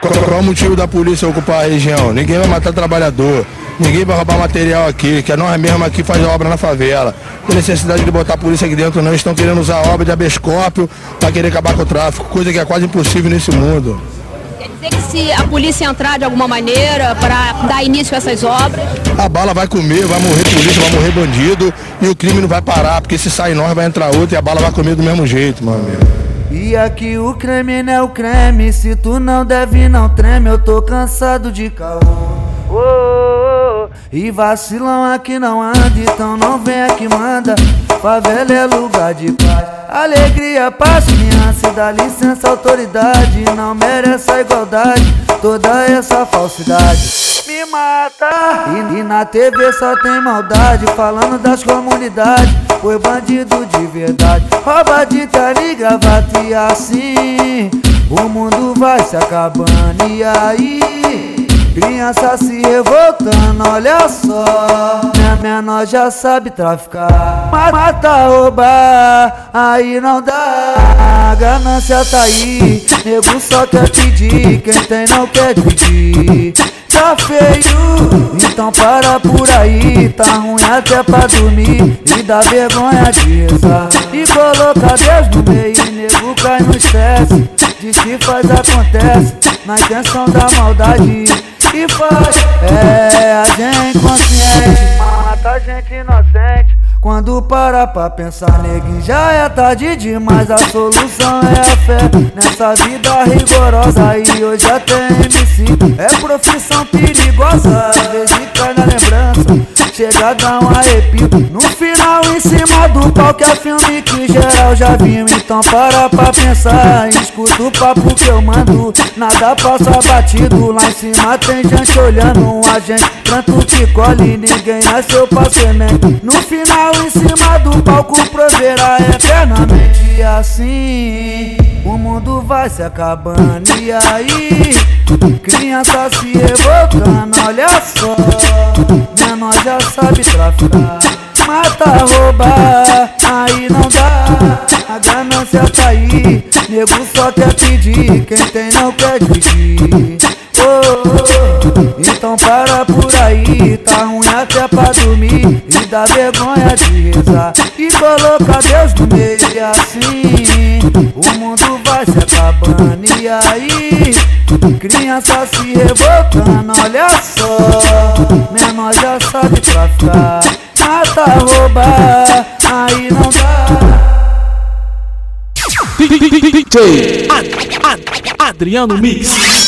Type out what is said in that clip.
Qual é o motivo da polícia ocupar a região? Ninguém vai matar trabalhador. Ninguém vai roubar material aqui, que é nós mesmos aqui faz a obra na favela. Tem necessidade de botar a polícia aqui dentro, não. Estão querendo usar a obra de abescópio para querer acabar com o tráfico, coisa que é quase impossível nesse mundo. Quer dizer que se a polícia entrar de alguma maneira para dar início a essas obras. A bala vai comer, vai morrer polícia, vai morrer bandido e o crime não vai parar, porque se sair nós vai entrar outro e a bala vai comer do mesmo jeito, meu amigo. E aqui o creme não é o creme, se tu não deve não treme, eu tô cansado de caô. E vacilão aqui não anda, então não vem aqui manda. Favela é lugar de paz, alegria, paz, criança, dá licença, autoridade. Não merece a igualdade, toda essa falsidade me mata. E, e, na TV só tem maldade, falando das comunidades. Foi bandido de verdade, rouba de terno e gravata e assim o mundo vai se acabando. E aí? Criança se revoltando, olha só. Minha menor já sabe traficar. Mata, roubar, aí não dá. A ganância tá aí. Nego só quer pedir. Quem tem não quer pedir. Tá feio, então para por aí. Tá ruim até pra dormir. E dá vergonha de rezar. E coloca Deus no meio. Nego cai no estresse. Diz que faz, acontece. Na intenção da maldade que faz é a gente consciente, mata gente inocente. Quando para pra pensar, neguinho, já é tarde demais. A solução é a fé nessa vida rigorosa. E hoje até MC é profissão perigosa. Às vezes cai na lembrança chega a dar um arrepio. No final, em cima do palco é filme que geral já viu. Então para pra pensar, escuta o papo que eu mando. Nada passa batido, lá em cima tem gente olhando a gente. Tanto que colhe, ninguém nasceu pra semente. No final, em cima do palco, proverá eternamente. E assim, o mundo vai se acabando. E aí, criança se revoltando, olha só menor já sabe traficar. Mata, roubar, aí não dá. A ganância tá aí, nego só quer pedir. Quem tem não quer dividir. Oh, oh, então para por aí, tá ruim até pra dormir. E dá vergonha de rezar. E coloca Deus no meio e assim o mundo vai se acabando. E aí, criança se revoltando, olha só. Roubar, aí não dá. Adriano Mix.